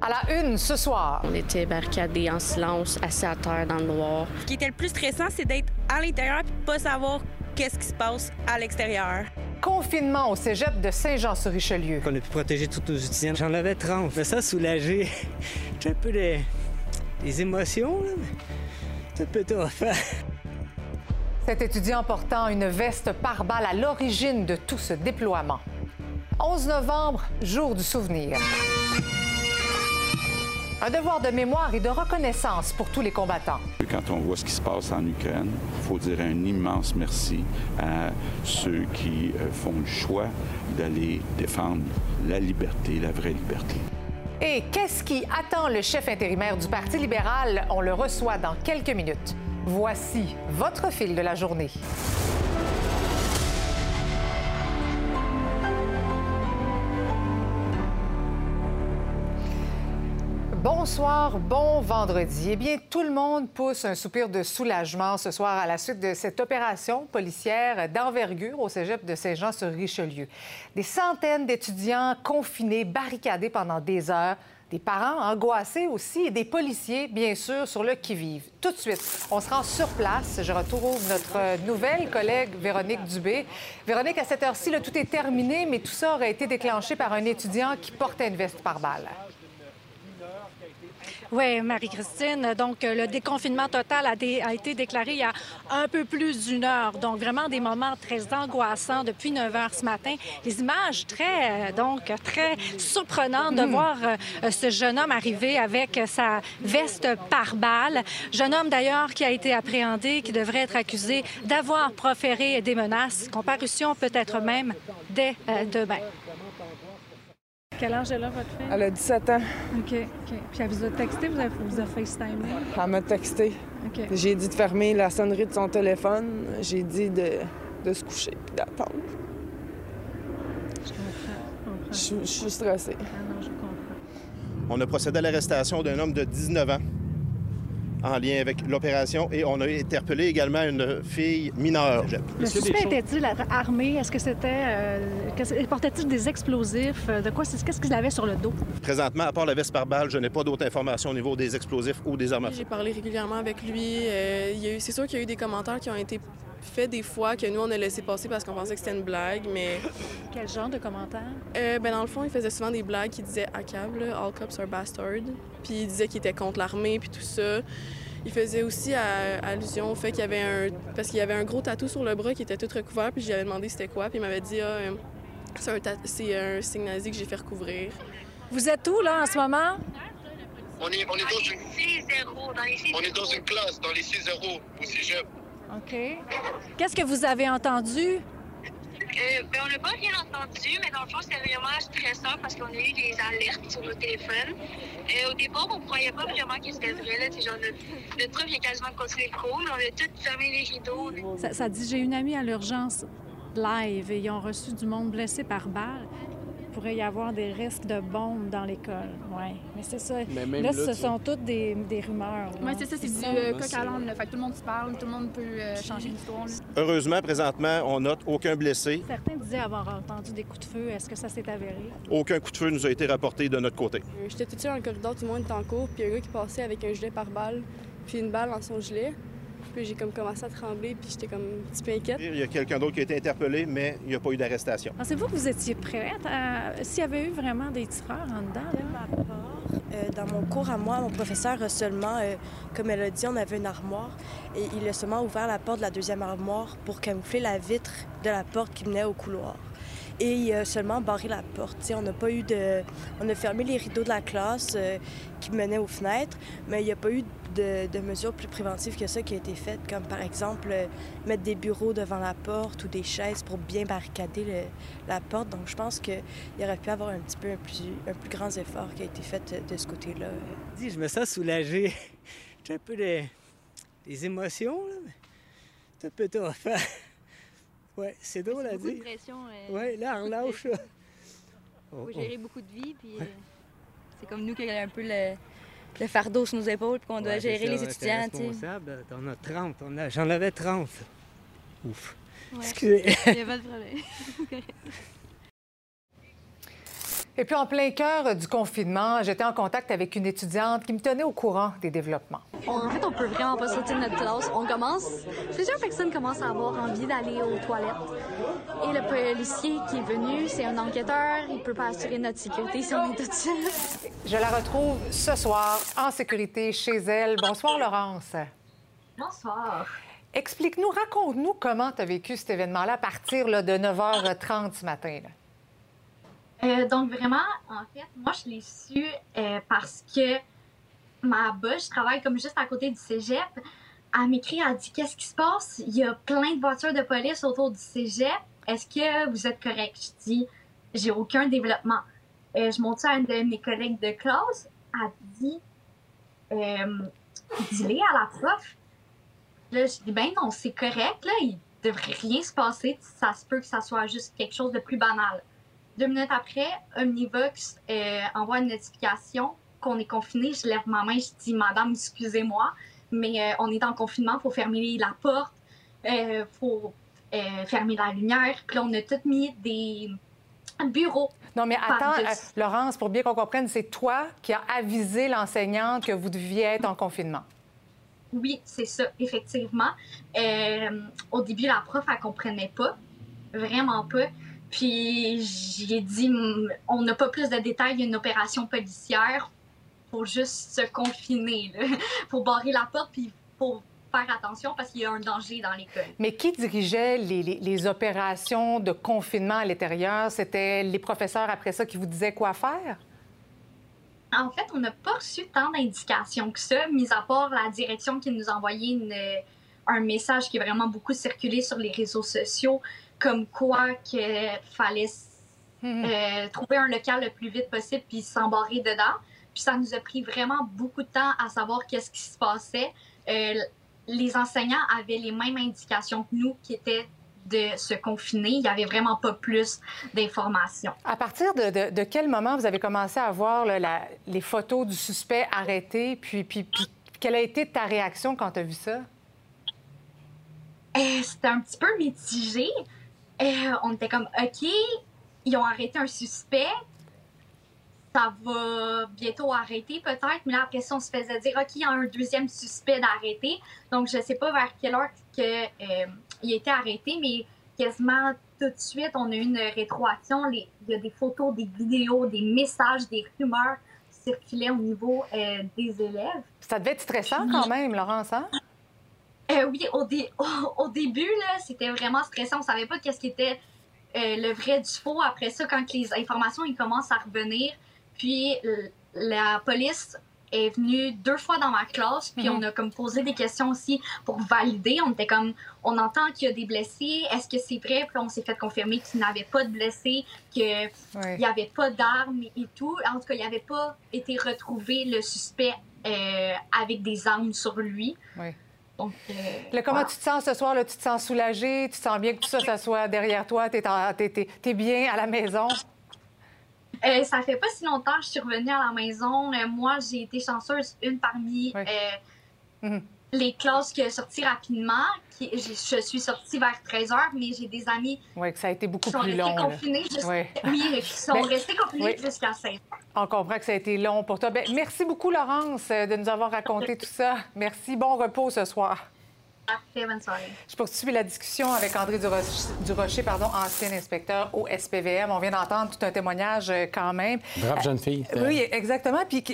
À la une ce soir. On était barricadés en silence, assis à terre dans le noir. Ce qui était le plus stressant, c'est d'être à l'intérieur et de pas savoir qu'est-ce qui se passe à l'extérieur. Confinement au cégep de Saint-Jean-sur-Richelieu. On a pu protéger tous nos étudiants. J'en avais 30. Mais ça, soulagé. J'ai un peu des, des émotions, là, mais c'est un peu tough. Cet étudiant portant une veste pare-balles à l'origine de tout ce déploiement. 11 novembre, jour du souvenir. Un devoir de mémoire et de reconnaissance pour tous les combattants. Quand on voit ce qui se passe en Ukraine, il faut dire un immense merci à ceux qui euh, font le choix d'aller défendre la liberté, la vraie liberté. Et qu'est-ce qui attend le chef intérimaire du Parti libéral? On le reçoit dans quelques minutes. Voici votre fil de la journée. Bonsoir, bon vendredi. Eh bien, tout le monde pousse un soupir de soulagement ce soir à la suite de cette opération policière d'envergure au cégep de Saint-Jean-sur-Richelieu. Des centaines d'étudiants confinés, barricadés pendant des heures, des parents angoissés aussi et des policiers, bien sûr, sur le qui-vive. Tout de suite, on se rend sur place. Je retrouve notre nouvelle collègue Véronique Dubé. Véronique, à cette heure-ci, tout est terminé, mais tout ça aurait été déclenché par un étudiant qui portait une veste par balle. Oui, Marie-Christine. Donc, le déconfinement total a, été déclaré il y a un peu plus d'une heure. Donc, vraiment des moments très angoissants depuis 9 heures ce matin. Les images très, euh, donc, très surprenantes de voir euh, ce jeune homme arriver avec sa veste par balle. Jeune homme, d'ailleurs, qui a été appréhendé, qui devrait être accusé d'avoir proféré des menaces. Comparution peut-être même dès euh, demain. Quel âge est là, votre fille? Elle a 17 ans. OK, OK. Puis elle vous a texté, vous avez, vous a FaceTimé? Elle m'a texté. OK. J'ai dit de fermer la sonnerie de son téléphone. J'ai dit de, de se coucher et d'attendre. Je comprends. Je, je suis stressée. Ah non, je comprends. On a procédé à l'arrestation d'un homme de 19 ans en lien avec l'opération et on a interpellé également une fille mineure. Le suspect était-il armé? Est-ce que c'était... Euh, portait-il des explosifs? De quoi? Qu'est-ce qu'il avait sur le dos? Présentement, à part la veste par balle, je n'ai pas d'autres informations au niveau des explosifs ou des armes à feu. J'ai parlé régulièrement avec lui. Euh, il y a eu- c'est sûr qu'il y a eu des commentaires qui ont été faits des fois que nous, on a laissé passer parce qu'on pensait que c'était une blague, mais Quel genre de commentaire? euh, ben, dans le fond, il faisait souvent des blagues qui disaient à câble, All cops are bastard. Puis il disait qu'il était contre l'armée, puis tout ça. Il faisait aussi à- allusion au fait qu'il y avait un. Parce qu'il y avait un gros tatou sur le bras qui était tout recouvert, puis j'avais demandé c'était quoi, puis il m'avait dit, ah, euh, c'est un, ta- c'est un signe nazi que j'ai fait recouvrir. Vous êtes où, là, en ce moment? On est, on est dans une... On est dans une classe, dans les 6-0 au cégep. OK. Qu'est-ce que vous avez entendu? Euh, ben, on n'a pas rien entendu, mais dans le fond, c'était vraiment stressant parce qu'on a eu des alertes sur nos téléphones. Euh, au départ, on ne croyait pas vraiment que c'était vrai. Là, genre, il a quasiment continué le cours, on a tout fermé les rideaux. Ça, ça dit, j'ai une amie à l'urgence live et ils ont reçu du monde blessé par balle. Il pourrait y avoir des risques de bombes dans l'école. Oui, mais c'est ça. Mais même là, là, ce tu- sont toutes des, des rumeurs. Oui, c'est ça, c'est du euh, coq à l'âne. là. Fait que tout le monde se parle, tout le monde peut euh, changer l'histoire. Heureusement, présentement, on note aucun blessé. Certains disaient avoir entendu des coups de feu. Est-ce que ça s'est avéré? Aucun coup de feu nous a été rapporté de notre côté. Euh, J'étais toute seule dans le corridor, tout le monde était en cours, puis il y a un gars qui passait avec un gilet par balle, puis une balle dans son gilet. Puis j'ai comme commencé à trembler, puis j'étais comme un petit peu inquiète. Il y a quelqu'un d'autre qui a été interpellé, mais il n'y a pas eu d'arrestation. Pensez-vous que vous étiez prête à... s'il y avait eu vraiment des tireurs en dedans? là? Euh, dans mon cours à moi, mon professeur a seulement, euh, comme elle a dit, on avait une armoire et il a seulement ouvert la porte de la deuxième armoire pour camoufler la vitre de la porte qui menait au couloir. Et il a seulement barré la porte. On n'a pas eu de. On a fermé les rideaux de la classe euh, qui menaient aux fenêtres, mais il n'y a pas eu de, mesures plus préventives que ça qui a été faites, comme par exemple euh, mettre des bureaux devant la porte ou des chaises pour bien barricader la porte. Donc je pense qu'il aurait pu avoir un petit peu un plus, grand effort qui a été fait euh, de ce côté-là. Je me sens soulagé. J'ai un peu des, émotions, mais c'est un peu tough. Ouais, c'est drôle à Beaucoup de dire. pression. euh, Ouais, là, on lâche. là. faut Oh, oh. gérer beaucoup de vie, puis euh, c'est comme nous qui avons un peu le, le fardeau sur nos épaules, puis qu'on doit Ouais, gérer ça, les on étudiants, tu sais. responsable. On a 30. on a- J'en avais 30. Ouf. Ouais. Excusez. Il n'y a pas de problème. Et puis, en plein cœur du confinement, j'étais en contact avec une étudiante qui me tenait au courant des développements. En fait, on peut vraiment pas sortir de notre classe. On commence, plusieurs personnes commencent à avoir envie d'aller aux toilettes. Et le policier qui est venu, c'est un enquêteur. Il peut pas assurer notre sécurité si on est tout seul. Je la retrouve ce soir en sécurité chez elle. Bonsoir, Laurence. Bonsoir. Explique-nous, raconte-nous comment tu as vécu cet événement-là à partir là, de 9h30 ce matin. là. Euh, donc, vraiment, en fait, moi, je l'ai su euh, parce que ma boss, je travaille comme juste à côté du cégep. Elle m'écrit, elle dit Qu'est-ce qui se passe? Il y a plein de voitures de police autour du cégep. Est-ce que vous êtes correct? Je dis J'ai aucun développement. Euh, je monte à une de mes collègues de classe. Elle dit Dis-le à la prof. Là, je dis Ben non, c'est correct, là, il devrait rien se passer. Ça se peut que ça soit juste quelque chose de plus banal. Deux minutes après, Omnivox euh, envoie une notification qu'on est confiné. Je lève ma main, je dis Madame, excusez-moi, mais euh, on est en confinement, il faut fermer la porte, il faut euh, fermer la lumière. Puis là, on a tout mis des bureaux. Non, mais attends, euh, Laurence, pour bien qu'on comprenne, c'est toi qui as avisé l'enseignante que vous deviez être en confinement. Oui, c'est ça, effectivement. Euh, au début, la prof, elle comprenait pas, vraiment pas. Puis j'ai dit, on n'a pas plus de détails, il y a une opération policière pour juste se confiner, là. pour barrer la porte, puis pour faire attention parce qu'il y a un danger dans l'école. Mais qui dirigeait les, les- les opérations de confinement à l'intérieur? C'était les professeurs après ça qui vous disaient quoi faire? En fait, on n'a pas reçu tant d'indications que ça, mis à part la direction qui nous a envoyé une- un message qui est vraiment beaucoup circulé sur les réseaux sociaux, comme quoi qu'il fallait euh, trouver un local le plus vite possible puis s'embarrer dedans. Puis ça nous a pris vraiment beaucoup de temps à savoir qu'est-ce qui se passait. Euh, les enseignants avaient les mêmes indications que nous, qui étaient de se confiner. Il n'y avait vraiment pas plus d'informations. À partir de, de- de quel moment vous avez commencé à voir là, la- les photos du suspect arrêté? Puis, puis- puis quelle a été ta réaction quand tu as vu ça? Euh, C'était un petit peu mitigé. Euh, on était comme, OK, ils ont arrêté un suspect. Ça va bientôt arrêter peut-être. Mais là, après ça, on se faisait dire, OK, il y a un deuxième suspect d'arrêter. Donc, je sais pas vers quelle heure que, euh, il a été arrêté, mais quasiment tout de suite, on a eu une rétroaction. Les- Il y a des photos, des vidéos, des messages, des rumeurs qui circulaient au niveau euh, des élèves. Ça devait être stressant quand même, Laurence, hein? Euh, oui, au, dé- au, au début, c'était vraiment stressant. On savait pas qu'est-ce qui était euh, le vrai du faux. Après ça, quand les informations ils commencent à revenir, puis la police est venue deux fois dans ma classe, puis Mhm. on a comme posé des questions aussi pour valider. On était comme, on entend qu'il y a des blessés. Est-ce que c'est vrai? Puis on s'est fait confirmer qu'il n'avait pas de blessés, qu'il n'y avait pas d'armes et tout. En tout cas, il n'avait pas été retrouvé le suspect euh, avec des armes sur lui. Donc, euh, Là, comment voilà. tu te sens ce soir? Là, tu te sens soulagé? Tu te sens bien que tout ça, ça soit derrière toi? Tu es, bien à la maison? Euh, ça fait pas si longtemps que je suis revenue à la maison. Euh, moi, j'ai été chanceuse, une parmi euh, Mhm. Les classes qui est sortie rapidement. Qui, je suis sortie vers 13 h, mais j'ai des amis Oui, que ça a été beaucoup qui sont plus restés long. confinés, jus- Oui. oui, qui sont Ben, restés confinés oui. jusqu'à 16 h. On comprend que ça a été long pour toi. Ben, merci beaucoup, Laurence, euh, de nous avoir raconté tout ça. Merci. Bon repos ce soir. Parfait, bonne soirée. Je poursuis la discussion avec André Durocher, Durocher, pardon, ancien inspecteur au SPVM. On vient d'entendre tout un témoignage euh, quand même. Brave jeune fille. Euh, Oui, exactement. Puis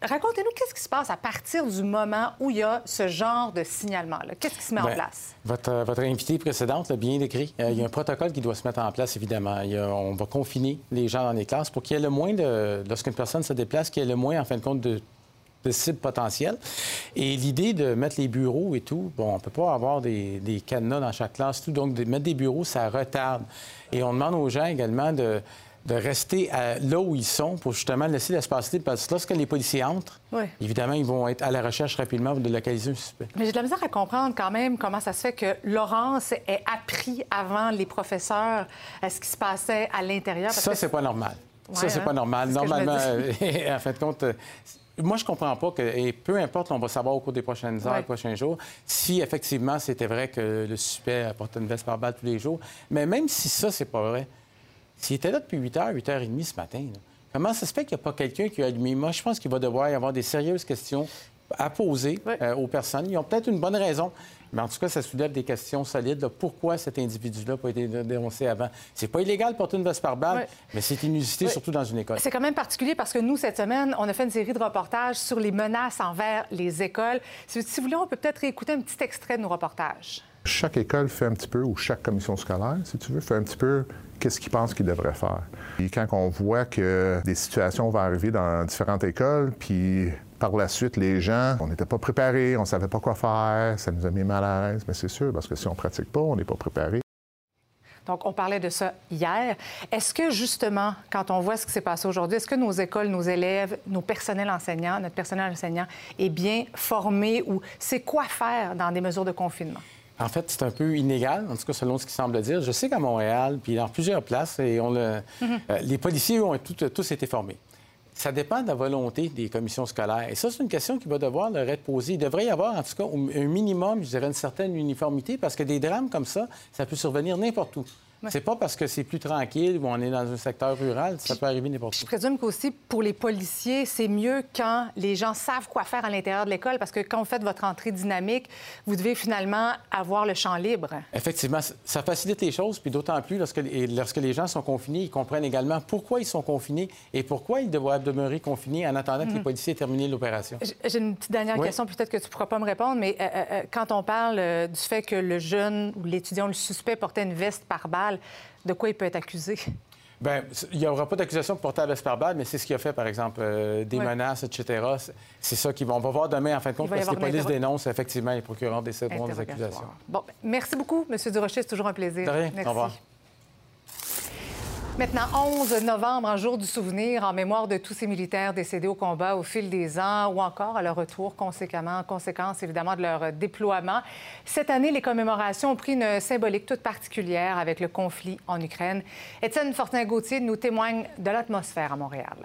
racontez-nous qu'est-ce qui se passe à partir du moment où il y a ce genre de signalement-là? Qu'est-ce qui se met en Ben, place? Votre, euh, votre invitée précédente l'a bien décrit. Euh, il y a un protocole qui doit se mettre en place, évidemment. Il y a- on va confiner les gens dans les classes pour qu'il y ait le moins de. Lorsqu'une personne se déplace, qu'il y ait le moins, en fin de compte, de de cibles potentielles. Et l'idée de mettre les bureaux et tout, bon, on ne peut pas avoir des, des cadenas dans chaque classe, tout. Donc, de mettre des bureaux, ça retarde. Et on demande aux gens également de, de rester à- là où ils sont pour justement laisser l'espace libre. Parce que lorsque les policiers entrent, Oui. évidemment, ils vont être à la recherche rapidement de localiser un suspect. Mais j'ai de la misère à comprendre quand même comment ça se fait que Laurence ait appris avant les professeurs euh, ce qui se passait à l'intérieur. Ça, que c'est pas normal. ça, c'est hein? pas normal. Normalement, en fin de compte, euh, moi, je comprends pas que, et peu importe, on va savoir au cours des prochaines heures, Ouais. prochains jours, si effectivement c'était vrai que le suspect portait une veste par balle tous les jours. Mais même si ça, c'est pas vrai, s'il était là depuis 8h, 8h30 ce matin, là, Comment ça se fait qu'il n'y a pas quelqu'un qui a admis? Moi, je pense qu'il va devoir y avoir des sérieuses questions à poser euh, aux personnes. Ils ont peut-être une bonne raison, mais en tout cas, ça soulève des questions solides. Pourquoi cet individu-là n'a pas été dénoncé avant? C'est pas illégal de porter une veste par balle, mais c'est inusité, surtout dans une école. C'est quand même particulier parce que nous, cette semaine, on a fait une série de reportages sur les menaces envers les écoles. Si, vous voulez, on peut peut-être écouter un petit extrait de nos reportages. Chaque école fait un petit peu, ou chaque commission scolaire, si tu veux, fait un petit peu qu'est-ce qu'ils pensent qu'ils devraient faire. Et quand on voit que des situations vont arriver dans différentes écoles, puis par la suite, les gens, on n'était pas préparés, on ne savait pas quoi faire, ça nous a mis mal à l'aise. Mais c'est sûr, parce que si on ne pratique pas, on n'est pas préparé. Donc, on parlait de ça hier. Est-ce que, justement, quand on voit ce qui s'est passé aujourd'hui, est-ce que nos écoles, nos élèves, nos personnels enseignants, notre personnel enseignant est bien formé ou c'est quoi faire dans des mesures de confinement? En fait, c'est un peu inégal, en tout cas selon ce qu'il semble dire. Je sais qu'à Montréal, puis dans plusieurs places, et on le... Mm-hmm. Euh, les policiers ont tous été formés. Ça dépend de la volonté des commissions scolaires. Et ça, c'est une question qui va devoir leur être posée. Il devrait y avoir, en tout cas, un minimum, je dirais, une certaine uniformité, parce que des drames comme ça, ça peut survenir n'importe où. C'est pas parce que c'est plus tranquille ou on est dans un secteur rural, ça peut arriver n'importe où. Je présume qu'aussi pour les policiers, c'est mieux quand les gens savent quoi faire à l'intérieur de l'école parce que quand vous faites votre entrée dynamique, vous devez finalement avoir le champ libre. Effectivement, ça facilite les choses, puis d'autant plus lorsque, lorsque les gens sont confinés, ils comprennent également pourquoi ils sont confinés et pourquoi ils doivent demeurer confinés en attendant que les mhm. policiers aient terminé l'opération. J'ai une petite dernière question, peut-être que tu ne pourras pas me répondre, mais euh, euh, euh, quand on parle du fait que le jeune ou l'étudiant, le suspect portait une veste par balle, de quoi il peut être accusé? Bien, il n'y aura pas d'accusation porter à mais c'est ce qu'il a fait, par exemple, euh, des menaces, etc. C'est ça qu'on va... On va voir demain, en fin de compte, parce que les polices dénoncent effectivement les procureurs des des accusations. Bon, merci beaucoup, M. Durocher. C'est toujours un plaisir. De rien. Au revoir. Maintenant, 11 novembre, un jour du souvenir en mémoire de tous ces militaires décédés au combat au fil des ans ou encore à leur retour conséquemment, conséquence évidemment de leur déploiement. Cette année, les commémorations ont pris une symbolique toute particulière avec le conflit en Ukraine. Étienne Fortin-Gauthier nous témoigne de l'atmosphère à Montréal.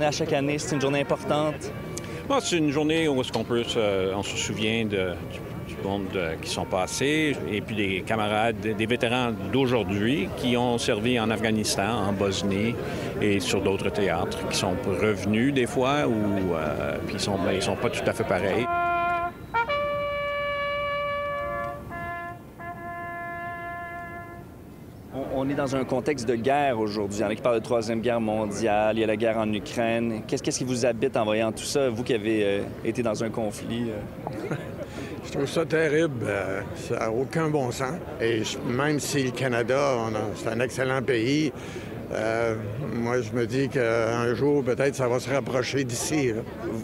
À chaque année, c'est une journée importante. c'est une journée où on, peut on se souvient de, euh, qui sont passés et puis des camarades, des vétérans d'aujourd'hui qui ont servi en Afghanistan, en Bosnie et sur d'autres théâtres, qui sont revenus des fois ou euh, puis ils sont, ben, ils sont pas tout à fait pareils. On est dans un contexte de guerre aujourd'hui. Il y en a qui parlent de Troisième Guerre mondiale, il y a la guerre en Ukraine. Qu'est-ce qui vous habite en voyant tout ça, vous qui avez euh, été dans un conflit? Je trouve ça terrible. Euh, ça n'a aucun bon sens. Et même si le Canada, c'est un excellent pays, euh, moi, je me dis qu'un jour, peut-être, ça va se rapprocher d'ici.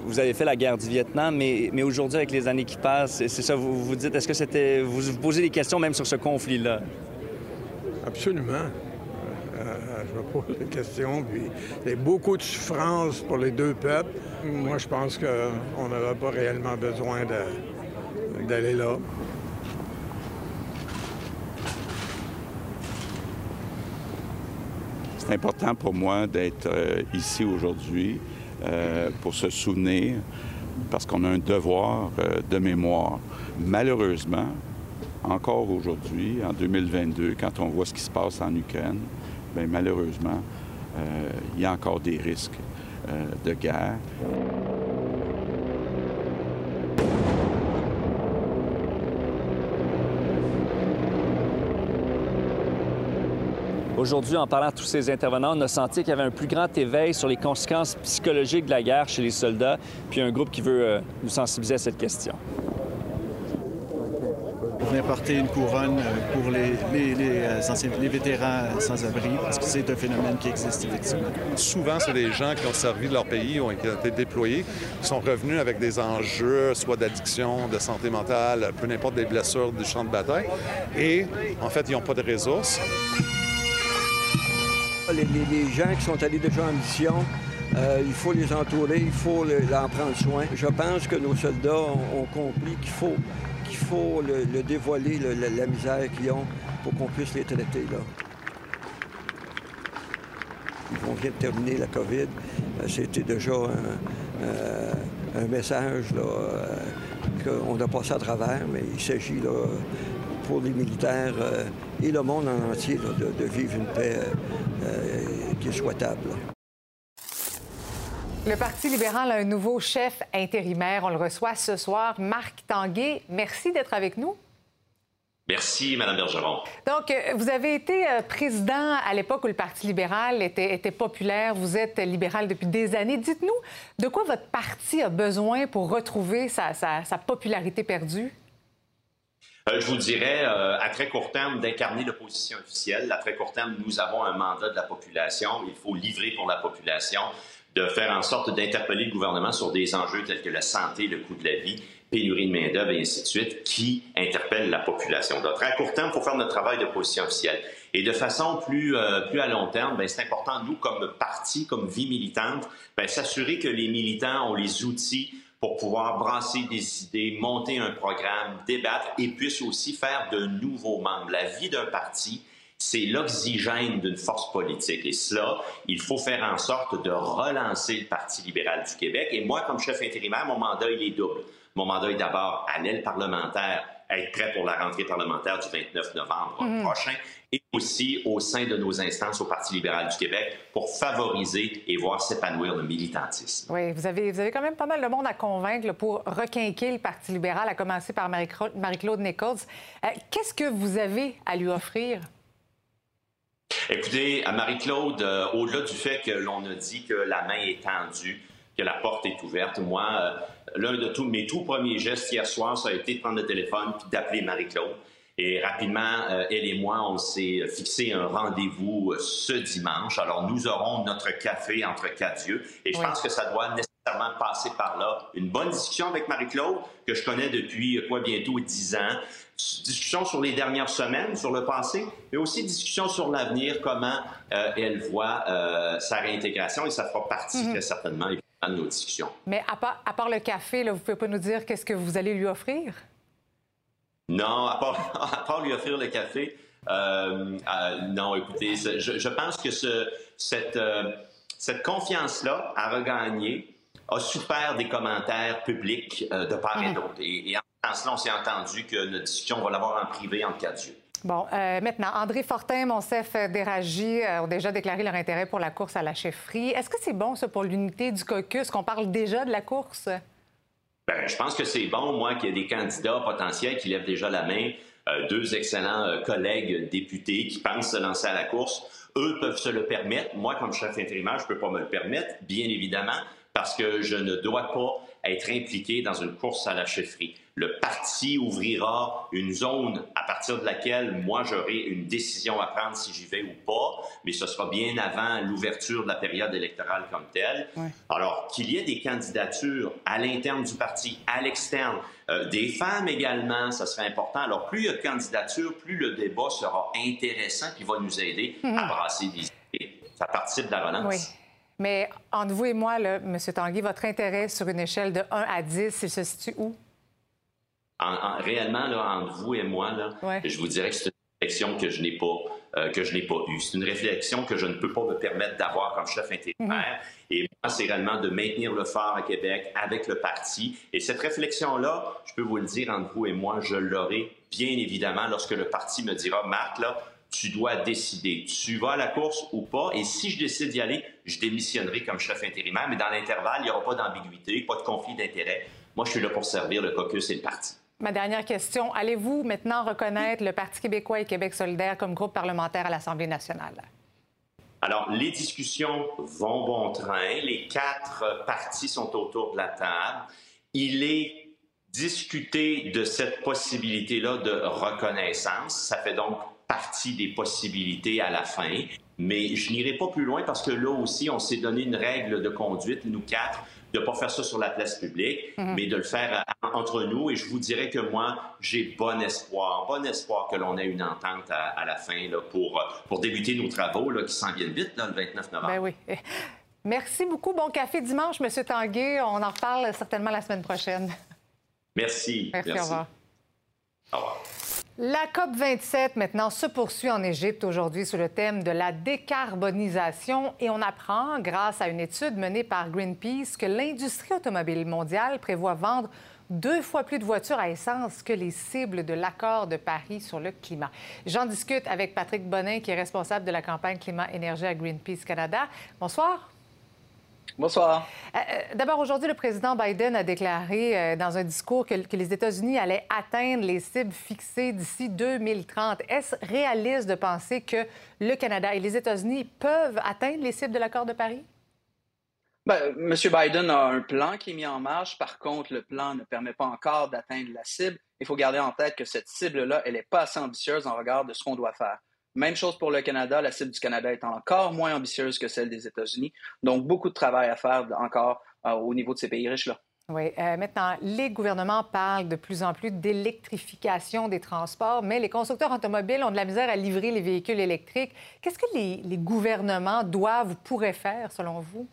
Vous avez fait la guerre du Vietnam, mais, mais aujourd'hui, avec les années qui passent, c'est ça, vous vous dites, est-ce que c'était... Vous vous posez des questions même sur ce conflit-là? Absolument. Euh, je me pose des questions, puis il y a beaucoup de souffrance pour les deux peuples. Moi, je pense qu'on n'avait pas réellement besoin de C'est important pour moi d'être euh, ici aujourd'hui euh, pour se souvenir, parce qu'on a un devoir euh, de mémoire. Malheureusement, encore aujourd'hui, en 2022, quand on voit ce qui se passe en Ukraine, bien, malheureusement, il y a encore des risques de guerre. Aujourd'hui, en parlant à tous ces intervenants, on a senti qu'il y avait un plus grand éveil sur les conséquences psychologiques de la guerre chez les soldats, puis un groupe qui veut euh, nous sensibiliser à cette question. On vient porter une couronne euh, pour les, euh, anciens, les vétérans sans-abri, parce que c'est un phénomène qui existe effectivement. Souvent, c'est des gens qui ont servi de leur pays, ont été déployés, qui sont revenus avec des enjeux, soit d'addiction, de santé mentale, peu importe des blessures du champ de bataille. Et en fait, ils n'ont pas de ressources. Les, gens qui sont allés déjà en mission, euh, il faut les entourer, il faut en prendre soin. Je pense que nos soldats ont, compris qu'il faut, faut le, dévoiler, la, misère qu'ils ont, pour qu'on puisse les traiter. Là. On vient de terminer la COVID. Euh, c'était déjà un, euh, message qu'on a passé à travers, mais il s'agit pour les militaires euh, et le monde en entier de, de, vivre une paix euh, qui est souhaitable. Le Parti libéral a un nouveau chef intérimaire. On le reçoit ce soir, Marc Tanguay. Merci d'être avec nous. Merci, Mme Bergeron. Donc, euh, vous avez été euh, président à l'époque où le Parti libéral était, était, populaire. Vous êtes libéral depuis des années. Dites-nous, de quoi votre parti a besoin pour retrouver sa, sa, sa popularité perdue? Euh, je vous dirais, euh, à très court terme, d'incarner l'opposition officielle. À très court terme, nous avons un mandat de la population. Il faut livrer pour la population de faire en sorte d'interpeller le gouvernement sur des enjeux tels que la santé, le coût de la vie, pénurie de main-d'œuvre et ainsi de suite, qui interpellent la population. Donc, à court terme, il faut faire notre travail d'opposition officielle. Et de façon plus, euh, plus à long terme, ben, c'est important, nous, comme parti, comme vie militante, ben, s'assurer que les militants ont les outils pour pouvoir brasser des idées, monter un programme, débattre et puissent aussi faire de nouveaux membres. La vie d'un parti, c'est l'oxygène d'une force politique. Et cela, il faut faire en sorte de relancer le Parti libéral du Québec. Et moi, comme chef intérimaire, mon mandat, il est double. Mon mandat est d'abord à l'aile parlementaire, être prêt pour la rentrée parlementaire du 29 novembre mmh. prochain, et aussi au sein de nos instances au Parti libéral du Québec pour favoriser et voir s'épanouir le militantisme. Oui, vous avez, vous avez quand même pas mal de monde à convaincre là, pour requinquer le Parti libéral, à commencer par Marie-Claude Nichols. Euh, Qu'est-ce que vous avez à lui offrir? Écoutez, à Marie-Claude, euh, au-delà du fait que l'on a dit que la main est tendue, que la porte est ouverte, moi, euh, l'un de tous mes tout premiers gestes hier soir, ça a été de prendre le téléphone puis d'appeler Marie-Claude. Et rapidement, euh, elle et moi, on s'est fixé un rendez-vous euh, ce dimanche. Alors, nous aurons notre café entre quatre yeux. Et je oui. pense que ça doit nécessairement passer par là. Une bonne discussion avec Marie-Claude, que je connais depuis, quoi, bientôt dix ans. Discussion sur les dernières semaines, sur le passé, mais aussi discussion sur l'avenir, comment euh, elle voit euh, sa réintégration. Et ça fera partie, mm -hmm. très certainement, évidemment, de nos discussions. Mais à part, à part le café, là, vous ne pouvez pas nous dire qu'est-ce que vous allez lui offrir? Non, à part, à part lui offrir le café, euh, euh, non, écoutez, je, je, pense que ce, cette, euh, cette confiance-là à regagner a souffert des commentaires publics euh, de part et Mhm. d'autre. Et, et en ce sens-là, on s'est entendu que notre discussion, on va l'avoir en privé entre quatre yeux. Bon, euh, maintenant, André Fortin, Monsef Déragi euh, ont déjà déclaré leur intérêt pour la course à la chefferie. Est-ce que c'est bon, ça, pour l'unité du caucus, qu'on parle déjà de la course? Ben, je pense que c'est bon, moi, qu'il y ait des candidats potentiels qui lèvent déjà la main, euh, deux excellents euh, collègues députés qui pensent se lancer à la course. Eux peuvent se le permettre. Moi, comme chef intérimaire, je ne peux pas me le permettre, bien évidemment, parce que je ne dois pas être impliqué dans une course à la chefferie. Le parti ouvrira une zone à partir de laquelle moi j'aurai une décision à prendre si j'y vais ou pas, mais ce sera bien avant l'ouverture de la période électorale comme telle. Ouais. Alors, qu'il y ait des candidatures à l'interne du parti, à l'externe, euh, des femmes également, ça serait important. Alors, plus il y a de candidatures, plus le débat sera intéressant puis va nous aider Mhm. à brasser des idées. Ça participe de la relance. Oui. Mais entre vous et moi, là, M. Tanguy, votre intérêt sur une échelle de 1 à 10, il se situe où? En- en- réellement, là, entre vous et moi, là, Ouais. je vous dirais que c'est une réflexion que je n'ai pas, euh, que je n'ai pas eue. C'est une réflexion que je ne peux pas me permettre d'avoir comme chef intérimaire. Et moi, c'est réellement de maintenir le phare à Québec avec le parti. Et cette réflexion-là, je peux vous le dire entre vous et moi, je l'aurai bien évidemment lorsque le parti me dira, Marc, là, tu dois décider. Tu vas à la course ou pas? Et si je décide d'y aller, je démissionnerai comme chef intérimaire. Mais dans l'intervalle, il n'y aura pas d'ambiguïté, pas de conflit d'intérêts. Moi, je suis là pour servir le caucus et le parti. Ma dernière question, allez-vous maintenant reconnaître le Parti québécois et Québec solidaire comme groupe parlementaire à l'Assemblée nationale? Alors, les discussions vont bon train. Les quatre partis sont autour de la table. Il est discuté de cette possibilité-là de reconnaissance. Ça fait donc partie des possibilités à la fin. Mais je n'irai pas plus loin parce que là aussi, on s'est donné une règle de conduite, nous quatre, de ne pas faire ça sur la place publique, Mhm. mais de le faire à- entre nous. Et je vous dirais que moi, j'ai bon espoir, bon espoir que l'on ait une entente à, à la fin là, pour, euh, pour débuter nos travaux là, qui s'en viennent vite là, le 29 novembre. Ben oui. Merci beaucoup. Bon café dimanche, M. Tanguay. On en reparle certainement la semaine prochaine. Merci. Merci, au revoir. La COP 27 maintenant se poursuit en Égypte aujourd'hui sous le thème de la décarbonisation et on apprend, grâce à une étude menée par Greenpeace, que l'industrie automobile mondiale prévoit vendre deux fois plus de voitures à essence que les cibles de l'accord de Paris sur le climat. J'en discute avec Patrick Bonin, qui est responsable de la campagne climat-énergie à Greenpeace Canada. Bonsoir. Bonsoir. Euh, euh, d'abord, aujourd'hui, le président Biden a déclaré euh, dans un discours que, que, les États-Unis allaient atteindre les cibles fixées d'ici 2030. Est-ce réaliste de penser que le Canada et les États-Unis peuvent atteindre les cibles de l'accord de Paris? Bien, M. Biden a un plan qui est mis en marche. Par contre, le plan ne permet pas encore d'atteindre la cible. Il faut garder en tête que cette cible-là, elle n'est pas assez ambitieuse en regard de ce qu'on doit faire. Même chose pour le Canada. La cible du Canada est encore moins ambitieuse que celle des États-Unis. Donc, beaucoup de travail à faire encore euh, au niveau de ces pays riches-là. Oui. Euh, maintenant, les gouvernements parlent de plus en plus d'électrification des transports, mais les constructeurs automobiles ont de la misère à livrer les véhicules électriques. Qu'est-ce que les, les gouvernements doivent ou pourraient faire, selon vous?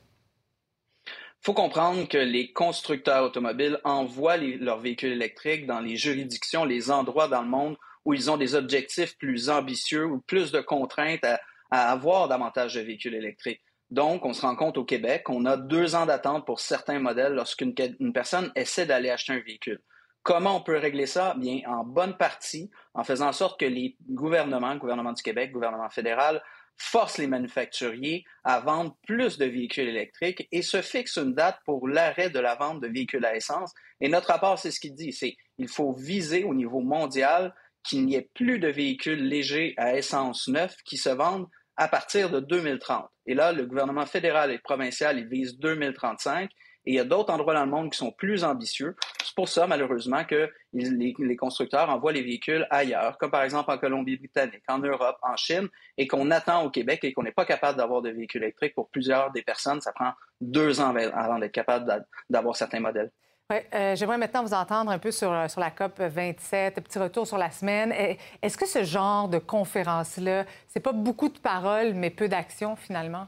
Il faut comprendre que les constructeurs automobiles envoient leurs véhicules électriques dans les juridictions, les endroits dans le monde où ils ont des objectifs plus ambitieux ou plus de contraintes à, avoir davantage de véhicules électriques. Donc, on se rend compte au Québec, on a deux ans d'attente pour certains modèles lorsqu'une personne essaie d'aller acheter un véhicule. Comment on peut régler ça? Bien, en bonne partie, en faisant en sorte que les gouvernements, le gouvernement du Québec, le gouvernement fédéral, forcent les manufacturiers à vendre plus de véhicules électriques et se fixent une date pour l'arrêt de la vente de véhicules à essence. Et notre rapport, c'est ce qu'il dit, c'est qu'il faut viser au niveau mondial qu'il n'y ait plus de véhicules légers à essence neufs qui se vendent à partir de 2030. Et là, le gouvernement fédéral et provincial, ils visent 2035. Et il y a d'autres endroits dans le monde qui sont plus ambitieux. C'est pour ça, malheureusement, que les, les, constructeurs envoient les véhicules ailleurs, comme par exemple en Colombie-Britannique, en Europe, en Chine, et qu'on attend au Québec et qu'on n'est pas capable d'avoir de véhicules électriques pour plusieurs des personnes. Ça prend deux ans avant d'être capable d'avoir certains modèles. Euh, J'aimerais maintenant vous entendre un peu sur, euh, la COP 27, petit retour sur la semaine. Est-ce que ce genre de conférence-là, c'est pas beaucoup de paroles, mais peu d'action finalement?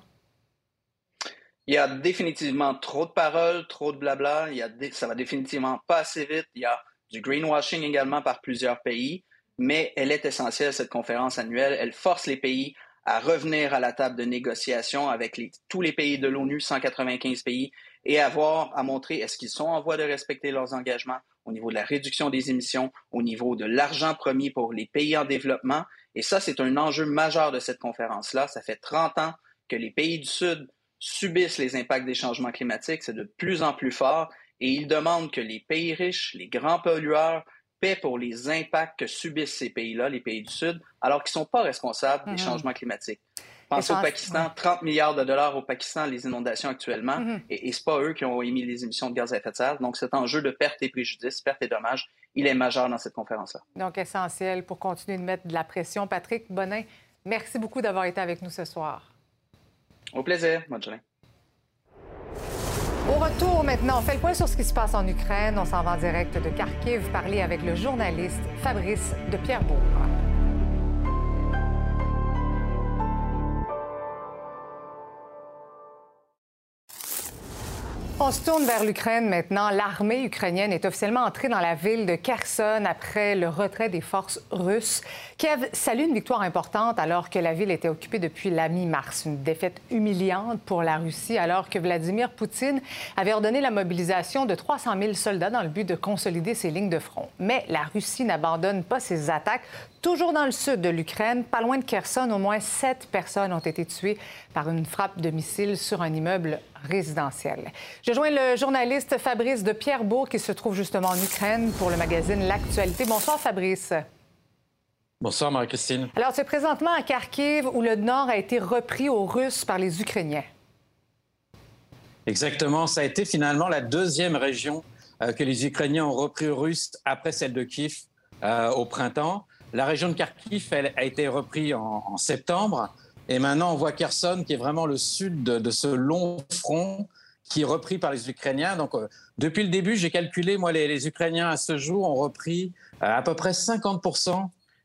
Il y a définitivement trop de paroles, trop de blabla. Il y a Ça va définitivement pas assez vite. Il y a du greenwashing également par plusieurs pays, mais elle est essentielle, cette conférence annuelle. Elle force les pays à revenir à la table de négociation avec tous les pays de l'ONU, 195 pays, et avoir à montrer est-ce qu'ils sont en voie de respecter leurs engagements au niveau de la réduction des émissions, au niveau de l'argent promis pour les pays en développement. Et ça, c'est un enjeu majeur de cette conférence-là. Ça fait 30 ans que les pays du Sud subissent les impacts des changements climatiques. C'est de plus en plus fort. Et ils demandent que les pays riches, les grands pollueurs, paient pour les impacts que subissent ces pays-là, les pays du Sud, alors qu'ils ne sont pas responsables des mm-hmm. changements climatiques. Pensez au Pakistan, 30 milliards de dollars au Pakistan, les inondations actuellement, mm-hmm. et, et ce n'est pas eux qui ont émis les émissions de gaz à effet de serre. Donc, cet enjeu de perte et préjudice, perte et dommages, il est majeur dans cette conférence-là. Donc, essentiel pour continuer de mettre de la pression. Patrick Bonin, merci beaucoup d'avoir été avec nous ce soir. Au plaisir. Bonne journée. Au retour maintenant, on fait le point sur ce qui se passe en Ukraine. On s'en va en direct de Kharkiv parler avec le journaliste Fabrice de Pierrebourg. On se tourne vers l'Ukraine maintenant. L'armée ukrainienne est officiellement entrée dans la ville de Kherson après le retrait des forces russes. Kiev salue une victoire importante alors que la ville était occupée depuis la mi-mars. Une défaite humiliante pour la Russie alors que Vladimir Poutine avait ordonné la mobilisation de 300 000 soldats dans le but de consolider ses lignes de front. Mais la Russie n'abandonne pas ses attaques. Toujours dans le sud de l'Ukraine, pas loin de Kherson, au moins sept personnes ont été tuées par une frappe de missile sur un immeuble résidentiel. Je joins le journaliste Fabrice de Pierrebourg qui se trouve justement en Ukraine pour le magazine L'Actualité. Bonsoir Fabrice. Bonsoir Marie-Christine. Alors, tu es présentement à Kharkiv où le nord a été repris aux Russes par les Ukrainiens. Exactement. Ça a été finalement la deuxième région euh, que les Ukrainiens ont repris aux Russes après celle de Kiev euh, au printemps. La région de Kharkiv elle, a été reprise en, septembre. Et maintenant, on voit Kherson, qui est vraiment le sud de, ce long front qui est repris par les Ukrainiens. Donc, euh, depuis le début, j'ai calculé, moi, les, Ukrainiens à ce jour ont repris euh, à peu près 50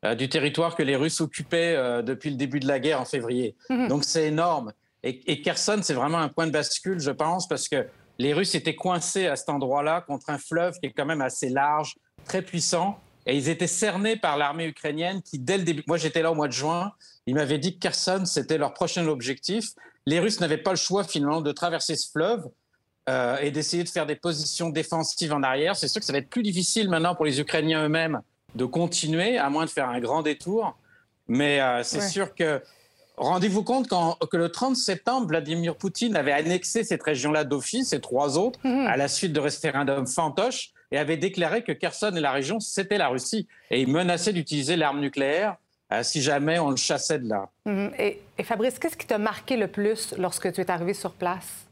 euh, du territoire que les Russes occupaient depuis le début de la guerre en février. Mhm. Donc, c'est énorme. Et, et Kherson, c'est vraiment un point de bascule, je pense, parce que les Russes étaient coincés à cet endroit-là contre un fleuve qui est quand même assez large, très puissant. Et ils étaient cernés par l'armée ukrainienne qui, dès le début, moi j'étais là au mois de juin, ils m'avaient dit que Kherson, c'était leur prochain objectif. Les Russes n'avaient pas le choix finalement de traverser ce fleuve euh, et d'essayer de faire des positions défensives en arrière. C'est sûr que ça va être plus difficile maintenant pour les Ukrainiens eux-mêmes de continuer, à moins de faire un grand détour. Mais euh, c'est Ouais. sûr que rendez-vous compte que le 30 septembre, Vladimir Poutine avait annexé cette région-là d'office et trois autres Mhm. à la suite de référendums fantoches et avait déclaré que Kherson et la région, c'était la Russie. Et il menaçait d'utiliser l'arme nucléaire euh, si jamais on le chassait de là. Mhm. Et, et Fabrice, qu'est-ce qui t'a marqué le plus lorsque tu es arrivé sur place?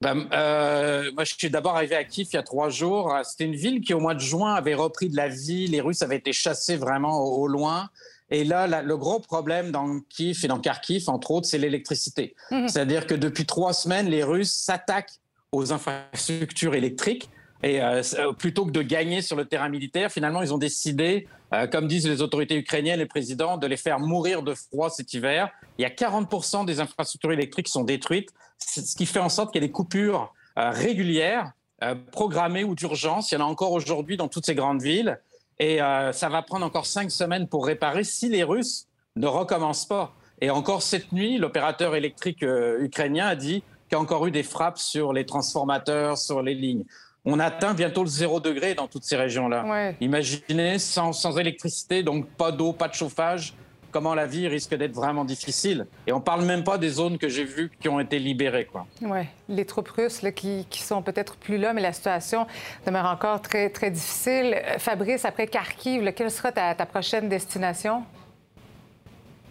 Ben, euh, moi, je suis d'abord arrivé à Kiev il y a trois jours. C'était une ville qui, au mois de juin, avait repris de la vie. Les Russes avaient été chassés vraiment au, au loin. Et là, le gros problème dans Kiev et dans Kharkiv, entre autres, c'est l'électricité. Mhm. C'est-à-dire que depuis trois semaines, les Russes s'attaquent aux infrastructures électriques. Et euh, euh, plutôt que de gagner sur le terrain militaire, finalement, ils ont décidé, euh, comme disent les autorités ukrainiennes et le président, de les faire mourir de froid cet hiver. Il y a 40% des infrastructures électriques qui sont détruites, ce qui fait en sorte qu'il y a des coupures euh, régulières, euh, programmées ou d'urgence. Il y en a encore aujourd'hui dans toutes ces grandes villes. Et euh, ça va prendre encore cinq semaines pour réparer si les Russes ne recommencent pas. Et encore cette nuit, l'opérateur électrique ukrainien a dit qu'il y a encore eu des frappes sur les transformateurs, sur les lignes. On atteint bientôt le zéro degré dans toutes ces régions-là. Ouais. Imaginez, sans, sans électricité, donc pas d'eau, pas de chauffage, comment la vie risque d'être vraiment difficile. Et on parle même pas des zones que j'ai vues qui ont été libérées. Quoi. Oui, les troupes russes là, qui, qui sont peut-être plus là, mais la situation demeure encore très, très difficile. Euh, Fabrice, après Kharkiv, là, quelle sera ta, ta prochaine destination?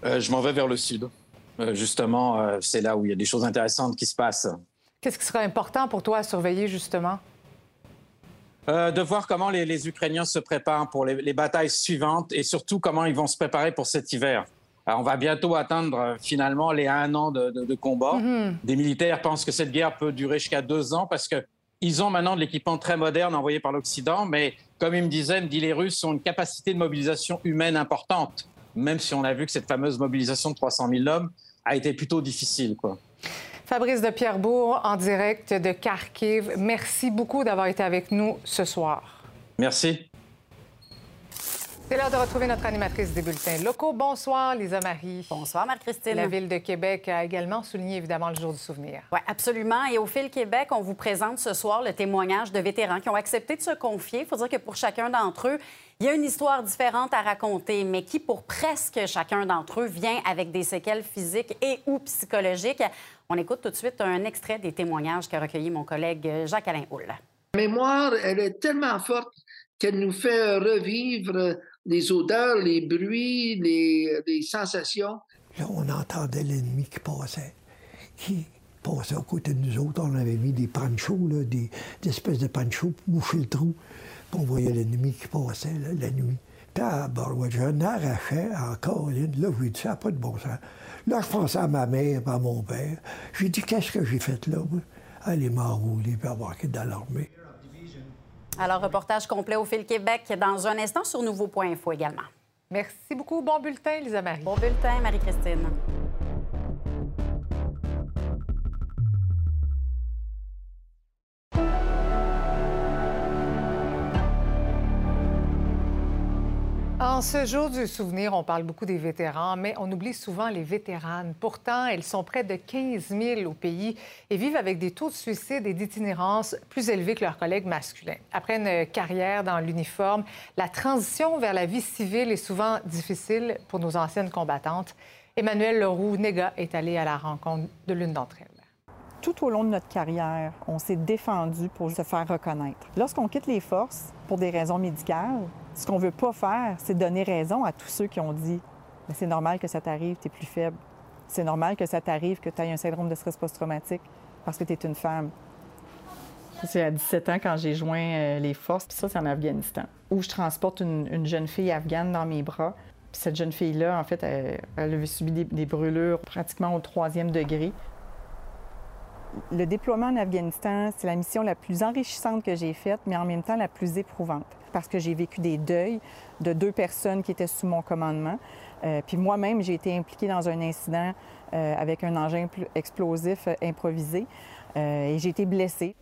Euh, je m'en vais vers le sud. Euh, justement, euh, c'est là où il y a des choses intéressantes qui se passent. Qu'est-ce qui sera important pour toi à surveiller, justement? Euh, de voir comment les, les Ukrainiens se préparent pour les, les batailles suivantes et surtout comment ils vont se préparer pour cet hiver. Alors, on va bientôt atteindre euh, finalement les un an de, de- de combat. Mhm. Des militaires pensent que cette guerre peut durer jusqu'à deux ans parce que ils ont maintenant de l'équipement très moderne envoyé par l'Occident, mais comme il me disait, il me dit les Russes ont une capacité de mobilisation humaine importante, même si on a vu que cette fameuse mobilisation de 300 000 hommes a été plutôt difficile. Quoi. Fabrice de Pierrebourg, en direct de Kharkiv. Merci beaucoup d'avoir été avec nous ce soir. Merci. C'est l'heure de retrouver notre animatrice des bulletins locaux. Bonsoir, Lisa Marie. Bonsoir, Marie-Christine. La Ville de Québec a également souligné évidemment le jour du souvenir. Oui, absolument. Et au Fil Québec, on vous présente ce soir le témoignage de vétérans qui ont accepté de se confier. Il faut dire que pour chacun d'entre eux, il y a une histoire différente à raconter, mais qui, pour presque chacun d'entre eux, vient avec des séquelles physiques et ou psychologiques. On écoute tout de suite un extrait des témoignages qu'a recueilli mon collègue Jacques-Alain Houle. La mémoire, elle est tellement forte qu'elle nous fait revivre les odeurs, les bruits, les, les sensations. Là, on entendait l'ennemi qui passait, qui passait à côté de nous autres. On avait mis des panchos, là, des, des espèces de panchos pour boucher le trou. Puis on voyait l'ennemi qui passait là, la nuit. Tabarouette, je n'arrachais encore une. Là, j'ai dit, ça n'a pas de bon sens. Là, je pensais à ma mère et à mon père. J'ai dit, qu'est-ce que j'ai fait là? moi? Aller m'enrouler puis avoir dans l'armée. Alors, reportage complet au Fil Québec dans un instant sur nouveau.info également. Merci beaucoup. Bon bulletin, Lisa Marie. Bon bulletin, Marie-Christine. En ce jour du souvenir, on parle beaucoup des vétérans, mais on oublie souvent les vétéranes. Pourtant, elles sont près de 15 000 au pays et vivent avec des taux de suicide et d'itinérance plus élevés que leurs collègues masculins. Après une carrière dans l'uniforme, la transition vers la vie civile est souvent difficile pour nos anciennes combattantes. Emmanuel Leroux-Néga est allé à la rencontre de l'une d'entre elles. Tout au long de notre carrière, on s'est défendu pour se faire reconnaître. Lorsqu'on quitte les forces pour des raisons médicales, ce qu'on veut pas faire, c'est donner raison à tous ceux qui ont dit c'est normal que ça t'arrive, tu es plus faible. C'est normal que ça t'arrive, que tu aies un syndrome de stress post-traumatique parce que tu es une femme. C'est à 17 ans quand j'ai joint euh, les forces, puis ça, c'est en Afghanistan, où je transporte une, une jeune fille afghane dans mes bras. Cette jeune fille-là, en fait, elle, avait subi des brûlures pratiquement au troisième degré. Le déploiement en Afghanistan, c'est la mission la plus enrichissante que j'ai faite, mais en même temps la plus éprouvante, parce que j'ai vécu des deuils de deux personnes qui étaient sous mon commandement. Euh, puis moi-même, j'ai été impliquée dans un incident euh, avec un engin pl- explosif euh, improvisé et j'ai été blessée.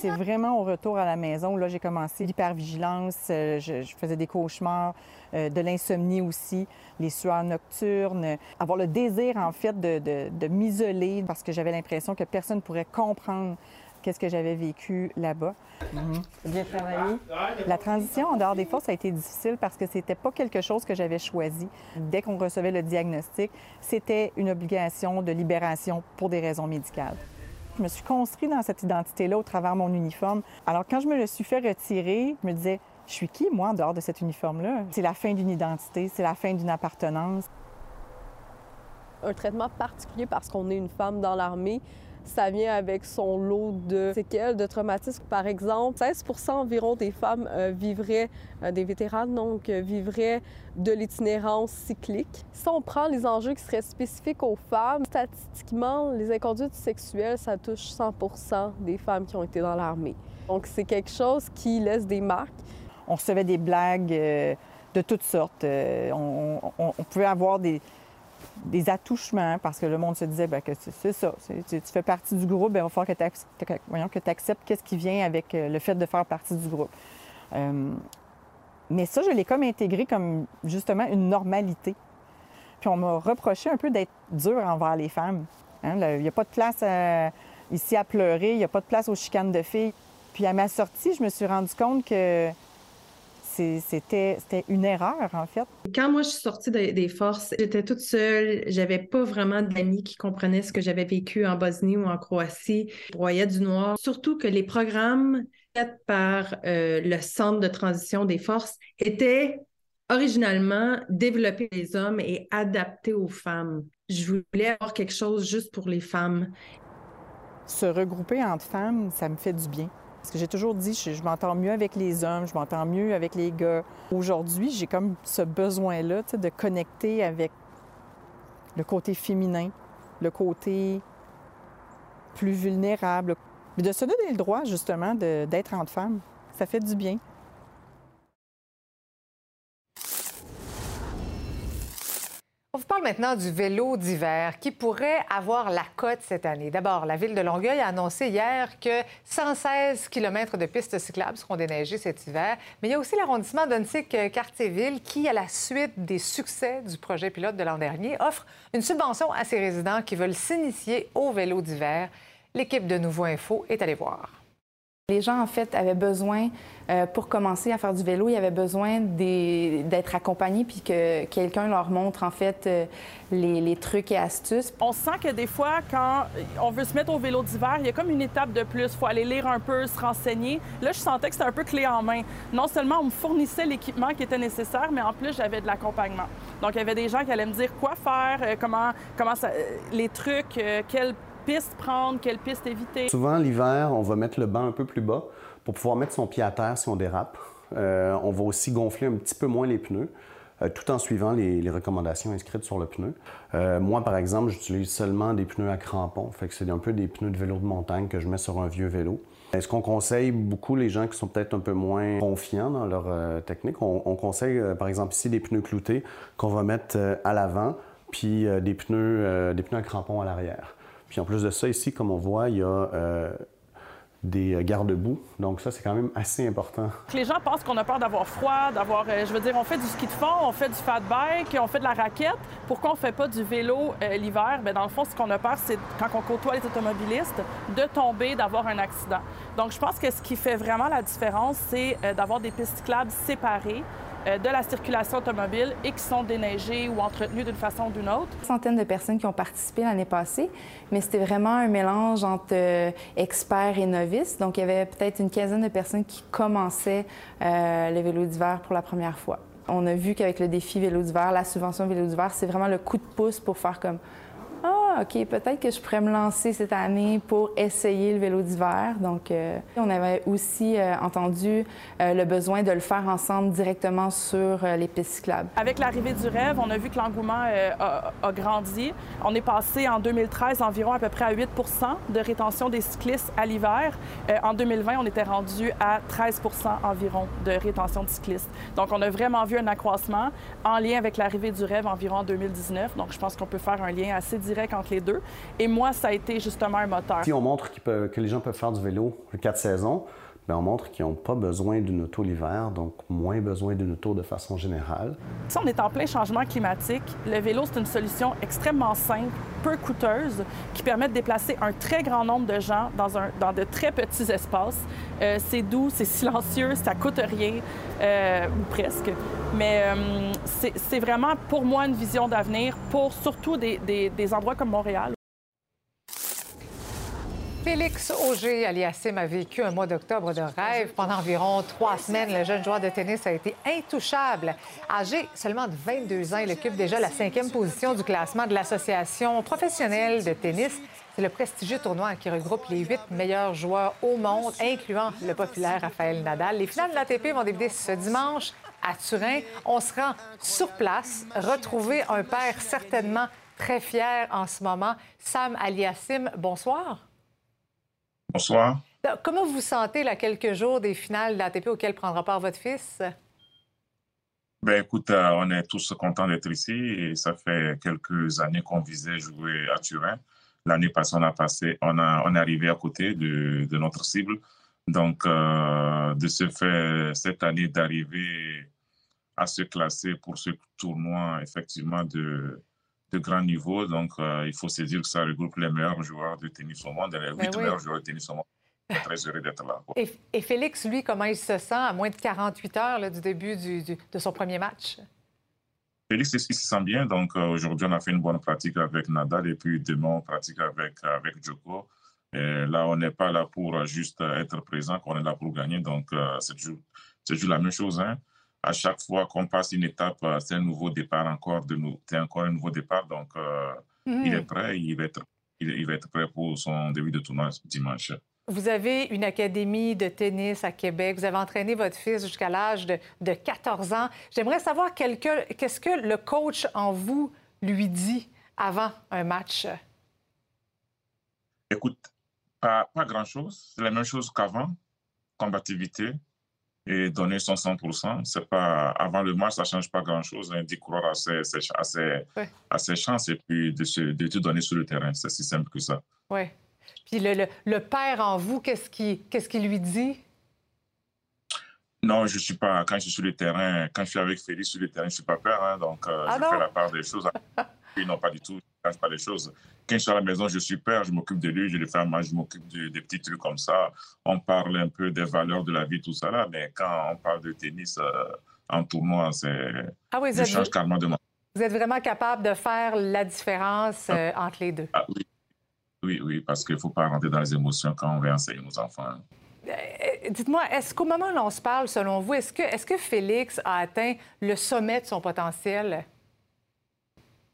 C'est vraiment au retour à la maison. Là, j'ai commencé l'hypervigilance, euh, je, je, faisais des cauchemars, euh, de l'insomnie aussi, les sueurs nocturnes, avoir le désir, en fait, de, de, de m'isoler parce que j'avais l'impression que personne ne pourrait comprendre qu'est-ce que j'avais vécu là-bas. Mm-hmm. Bien travaillé. La transition en dehors des forces a été difficile parce que c'était pas quelque chose que j'avais choisi. Dès qu'on recevait le diagnostic, c'était une obligation de libération pour des raisons médicales. Je me suis construit dans cette identité-là au travers de mon uniforme. Alors quand je me le suis fait retirer, je me disais, je suis qui, moi, en dehors de cet uniforme-là? C'est la fin d'une identité, c'est la fin d'une appartenance. Un traitement particulier parce qu'on est une femme dans l'armée, ça vient avec son lot de séquelles, de traumatismes. Par exemple, 16 environ des femmes euh, vivraient, euh, des vétérans donc, euh, vivraient de l'itinérance cyclique. Si on prend les enjeux qui seraient spécifiques aux femmes, statistiquement, les inconduites sexuelles, ça touche 100 des femmes qui ont été dans l'armée. Donc, c'est quelque chose qui laisse des marques. On recevait des blagues de toutes sortes. on, on, on pouvait avoir des, des attouchements parce que le monde se disait bien, que c'est ça. Tu, fais partie du groupe, bien, il va falloir que tu acceptes qu'est-ce qui vient avec euh, le fait de faire partie du groupe. Euh, mais ça, je l'ai comme intégré comme justement une normalité. Puis on m'a reproché un peu d'être dur envers les femmes. Hein. Il n'y a pas de place ici à pleurer, il n'y a pas de place aux chicanes de filles. Puis à ma sortie, je me suis rendu compte que c'était une erreur, en fait. Quand moi, je suis sortie des forces, j'étais toute seule. J'avais pas vraiment d'amis qui comprenaient ce que j'avais vécu en Bosnie ou en Croatie. Je broyais du noir. Surtout que les programmes faits par euh, le Centre de transition des forces étaient originalement développés pour les hommes et adaptés aux femmes. Je voulais avoir quelque chose juste pour les femmes. Se regrouper entre femmes, ça me fait du bien. Parce que j'ai toujours dit, je, m'entends mieux avec les hommes, je m'entends mieux avec les gars. Aujourd'hui, j'ai comme ce besoin-là de connecter avec le côté féminin, le côté plus vulnérable, mais de se donner le droit, justement, d'être entre femmes. Ça fait du bien. On vous parle maintenant du vélo d'hiver qui pourrait avoir la cote cette année. D'abord, la ville de Longueuil a annoncé hier que 116 km de pistes cyclables seront déneigées cet hiver. Mais il y a aussi l'arrondissement d'Unsick-Cartierville qui, à la suite des succès du projet pilote de l'an dernier, offre une subvention à ses résidents qui veulent s'initier au vélo d'hiver. L'équipe de Nouveau Info est allée voir. Les gens, en fait, avaient besoin, euh, pour commencer à faire du vélo, ils avaient besoin d'être accompagnés puis que quelqu'un leur montre, en fait, euh, les, trucs et astuces. On sent que des fois, quand on veut se mettre au vélo d'hiver, il y a comme une étape de plus. Il faut aller lire un peu, se renseigner. Là, je sentais que c'était un peu clé en main. Non seulement on me fournissait l'équipement qui était nécessaire, mais en plus, j'avais de l'accompagnement. Donc, il y avait des gens qui allaient me dire quoi faire, euh, comment, comment les trucs, quels piste prendre, quelle piste éviter? Souvent, l'hiver, on va mettre le banc un peu plus bas pour pouvoir mettre son pied à terre si on dérape. Euh, on va aussi gonfler un petit peu moins les pneus. Euh, tout en suivant les, recommandations inscrites sur le pneu. Euh, moi, par exemple, j'utilise seulement des pneus à crampons. Fait que c'est un peu des pneus de vélo de montagne que je mets sur un vieux vélo. Est-ce qu'on conseille beaucoup les gens qui sont peut-être un peu moins confiants dans leur technique? On, on conseille, par exemple, ici des pneus cloutés qu'on va mettre à l'avant, puis des, pneus, des pneus à crampons à l'arrière. Puis en plus de ça, ici, comme on voit, il y a euh, des garde-boue. Donc ça, c'est quand même assez important. Les gens pensent qu'on a peur d'avoir froid, d'avoir... Euh, je veux dire, on fait du ski de fond, on fait du fat bike, on fait de la raquette. Pourquoi on fait pas du vélo euh, l'hiver? Bien, dans le fond, ce qu'on a peur, c'est quand on côtoie les automobilistes, de tomber, d'avoir un accident. Donc je pense que ce qui fait vraiment la différence, c'est d'avoir des pistes cyclables séparées, euh, de la circulation automobile et qui sont déneigées ou entretenues d'une façon ou d'une autre. Centaines de personnes qui ont participé l'année passée, mais c'était vraiment un mélange entre euh, experts et novices. Donc, il y avait peut-être une quinzaine de personnes qui commençaient euh, le vélo d'hiver pour la première fois. On a vu qu'avec le défi vélo d'hiver, la subvention vélo d'hiver, c'est vraiment le coup de pouce pour faire comme ah, OK, peut-être que je pourrais me lancer cette année pour essayer le vélo d'hiver. Donc, euh, on avait aussi euh, entendu euh, le besoin de le faire ensemble directement sur les pistes cyclables. Avec l'arrivée du rêve, on a vu que l'engouement a, grandi. On est passé en 2013 environ à peu près à 8 de rétention des cyclistes à l'hiver. en 2020, on était rendu à 13 environ de rétention de cyclistes. Donc, on a vraiment vu un accroissement en lien avec l'arrivée du rêve environ en 2019. Donc, je pense qu'on peut faire un lien assez direct entre les deux. Et moi, ça a été justement un moteur. Si on montre que les gens peuvent faire du vélo quatre saisons, Bien, on montre qu'ils n'ont pas besoin d'une auto l'hiver, donc moins besoin d'une auto de façon générale. Si on est en plein changement climatique, le vélo, c'est une solution extrêmement simple, peu coûteuse, qui permet de déplacer un très grand nombre de gens dans, de très petits espaces. Euh, c'est doux, c'est silencieux, ça coûte rien, euh, ou presque. Mais euh, c'est vraiment pour moi une vision d'avenir pour surtout des endroits comme Montréal. Félix Auger, aliasim, a vécu un mois d'octobre de rêve. Pendant environ trois semaines, le jeune joueur de tennis a été intouchable. Âgé seulement de 22 ans, il occupe déjà la cinquième position du classement de l'Association professionnelle de tennis. C'est le prestigieux tournoi qui regroupe les huit meilleurs joueurs au monde, incluant le populaire Raphaël Nadal. Les finales de l'ATP vont débuter ce dimanche à Turin. On se rend sur place, retrouver un père certainement très fier en ce moment. Sam Aliassim, bonsoir. Bonsoir. Comment vous vous sentez là, quelques jours des finales de l'ATP auxquelles prendra part votre fils? Ben écoute, euh, on est tous contents d'être ici et ça fait quelques années qu'on visait jouer à Turin. L'année passée, on a passé, on, a, on est arrivé à côté de, de notre cible. Donc, euh, de ce fait, cette année d'arriver à se classer pour ce tournoi, effectivement, de, de grand niveau. Donc, euh, il faut se dire que ça regroupe les meilleurs joueurs de tennis au monde, les ben huit meilleurs joueurs de tennis au monde. Très heureux d'être là. Et, Félix, lui, comment il se sent à moins de 48 heures du début de son premier match? Félix, il se sent bien. Donc, euh, aujourd'hui, on a fait une bonne pratique avec Nadal et puis demain, on pratique avec, avec Djoko. Et là, on n'est pas là pour juste être présent, on est là pour gagner. Donc, euh, c'est toujours, toujours, la même chose. Hein? À chaque fois qu'on passe une étape, euh, c'est un nouveau départ encore de nous. C'est encore un nouveau départ. Donc, euh, il est prêt. Il va être, il, va être prêt pour son début de tournoi dimanche. Vous avez une académie de tennis à Québec. Vous avez entraîné votre fils jusqu'à l'âge de, de, 14 ans. J'aimerais savoir qu'est-ce que le coach en vous lui dit avant un match? Écoute, pas, pas grand-chose. C'est la même chose qu'avant. Combativité, et donner son 100%. C'est pas, avant le match, ça ne change pas grand-chose. Hein, D'y croire à ses, à, ses, chances et puis de, se, de te donner sur le terrain. C'est si simple que ça. Oui. Puis le, le, père en vous, qu'est-ce qu'il qu'il lui dit? Non, je suis pas. Quand je suis sur le terrain, quand je suis avec Félix sur le terrain, je suis pas père. Hein, donc, euh, ah je fais la part des choses. Puis non, pas du tout. Pas les choses. Quand je suis à la maison, je suis père, je m'occupe de lui, je le fais à manger, je m'occupe de, des petits trucs comme ça. On parle un peu des valeurs de la vie, tout ça là. Mais quand on parle de tennis euh, en tournoi, c'est. Ah oui, je change carrément de Vous êtes vraiment capable de faire la différence euh, entre les deux. Ah, oui. oui, oui, parce qu'il ne faut pas rentrer dans les émotions quand on veut enseigner nos enfants. Euh, dites-moi, est-ce qu'au moment où l'on se parle, selon vous, est-ce que, est que Félix a atteint le sommet de son potentiel?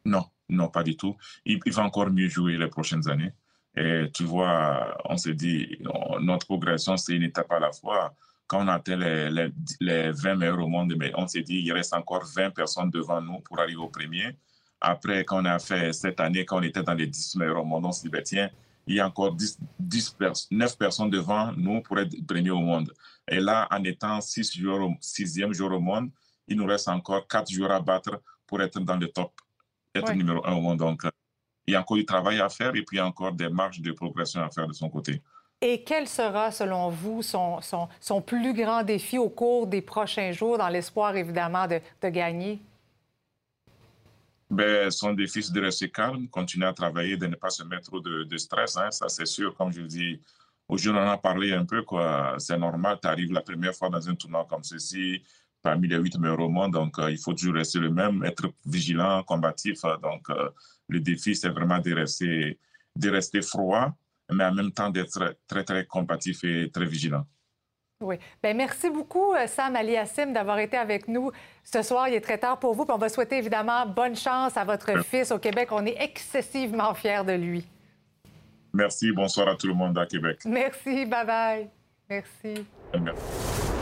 Non, non, pas du tout. Il, va encore mieux jouer les prochaines années. Et tu vois, on s'est dit, notre progression, c'est une étape à la fois. Quand on atteint les, les, 20 meilleurs au monde, mais on s'est dit, il reste encore 20 personnes devant nous pour arriver au premier. Après, quand on a fait cette année, quand on était dans les 10 meilleurs au monde, on s'est dit, ben, tiens, il y a encore 10, 10 9 personnes devant nous pour être premier au monde. Et là, en étant 6 joueurs, 6e joueur au monde, il nous reste encore 4 joueurs à battre pour être dans le top être numéro un au monde. Donc, euh, il y a encore du travail à faire et puis il y a encore des marges de progression à faire de son côté. Et quel sera, selon vous, son, son, son plus grand défi au cours des prochains jours, dans l'espoir, évidemment, de, de gagner? Ben, son défi, c'est de rester calme, continuer à travailler, de ne pas se mettre trop de, de stress. Hein, ça, c'est sûr. Comme je dis, aujourd'hui, on en a parlé un peu. C'est normal, tu arrives la première fois dans un tournoi comme ceci, parmi les huit meilleurs au monde. Donc, euh, il faut toujours rester le même, être vigilant, combatif. Euh, donc, euh, le défi, c'est vraiment de rester, de rester froid, mais en même temps d'être très, très combatif et très vigilant. Oui. Bien, merci beaucoup, Sam Ali Assim, d'avoir été avec nous ce soir. Il est très tard pour vous. Puis on va souhaiter évidemment bonne chance à votre fils au Québec. On est excessivement fiers de lui. Merci. Bonsoir à tout le monde à Québec. Merci. Bye-bye. Merci. Merci.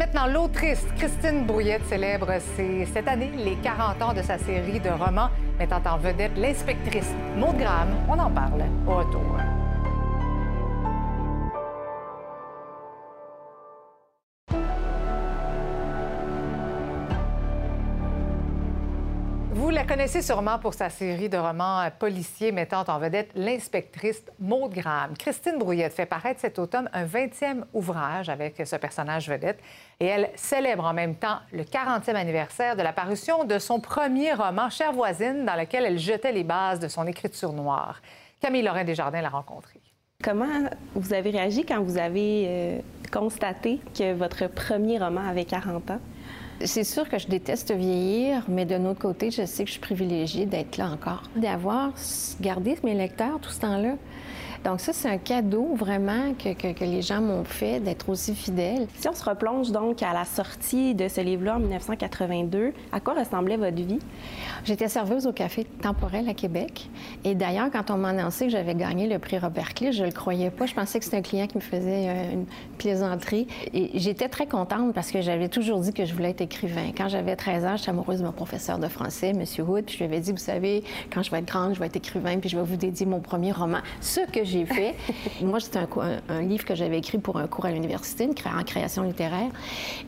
Maintenant, l'autrice Christine Brouillette célèbre cette année les 40 ans de sa série de romans mettant en vedette l'inspectrice Maud Graham. On en parle au retour. La connaissez sûrement pour sa série de romans policiers mettant en vedette l'inspectrice Maude Graham. Christine Brouillette fait paraître cet automne un 20e ouvrage avec ce personnage vedette et elle célèbre en même temps le 40e anniversaire de la parution de son premier roman, Chère voisine, dans lequel elle jetait les bases de son écriture noire. Camille Lorrain Desjardins l'a rencontrée. Comment vous avez réagi quand vous avez euh, constaté que votre premier roman avait 40 ans? C'est sûr que je déteste vieillir, mais d'un autre côté, je sais que je suis privilégiée d'être là encore. D'avoir gardé mes lecteurs tout ce temps-là. Donc ça, c'est un cadeau vraiment que, que, les gens m'ont fait d'être aussi fidèles. Si on se replonge donc à la sortie de ce livre-là en 1982, à quoi ressemblait votre vie? J'étais serveuse au café temporel à Québec. Et d'ailleurs, quand on m'a annoncé que j'avais gagné le prix Robert Clee, je le croyais pas. Je pensais que c'était un client qui me faisait euh, une plaisanterie. Et j'étais très contente parce que j'avais toujours dit que je voulais être écrivain. Quand j'avais 13 ans, j'étais amoureuse de mon professeur de français, M. Wood, puis je lui avais dit, vous savez, quand je vais être grande, je vais être écrivain, puis je vais vous dédier mon premier roman. Ce que j'ai fait. Moi, c'était un, livre que j'avais écrit pour un cours à l'université, en création littéraire.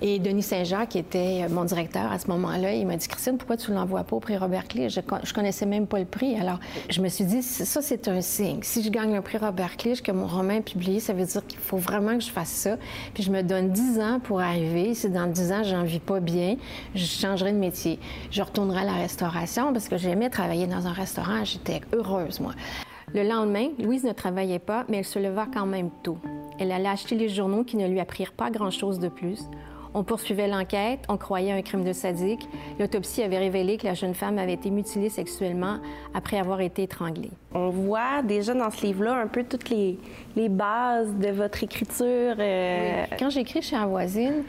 Et Denis Saint-Jacques, qui était mon directeur à ce moment-là, il m'a dit, Christine, pourquoi tu ne l'envoies pas au prix Robert Clee? Je, je connaissais même pas le prix. Alors, je me suis dit, ça, c'est un signe. Si je gagne le prix Robert Clee, que mon roman est publié, ça veut dire qu'il faut vraiment que je fasse ça. Puis je me donne 10 ans pour arriver. Si dans 10 ans, j'en vis pas bien, je changerai de métier. Je retournerai à la restauration parce que j'aimais travailler dans un restaurant. J'étais heureuse, moi. Le lendemain, Louise ne travaillait pas, mais elle se leva quand même tôt. Elle allait acheter les journaux qui ne lui apprirent pas grand-chose de plus. On poursuivait l'enquête, on croyait un crime de sadique. L'autopsie avait révélé que la jeune femme avait été mutilée sexuellement après avoir été étranglée. On voit déjà dans ce livre-là un peu toutes les, bases de votre écriture. Euh, Quand j'écris chez un voisine,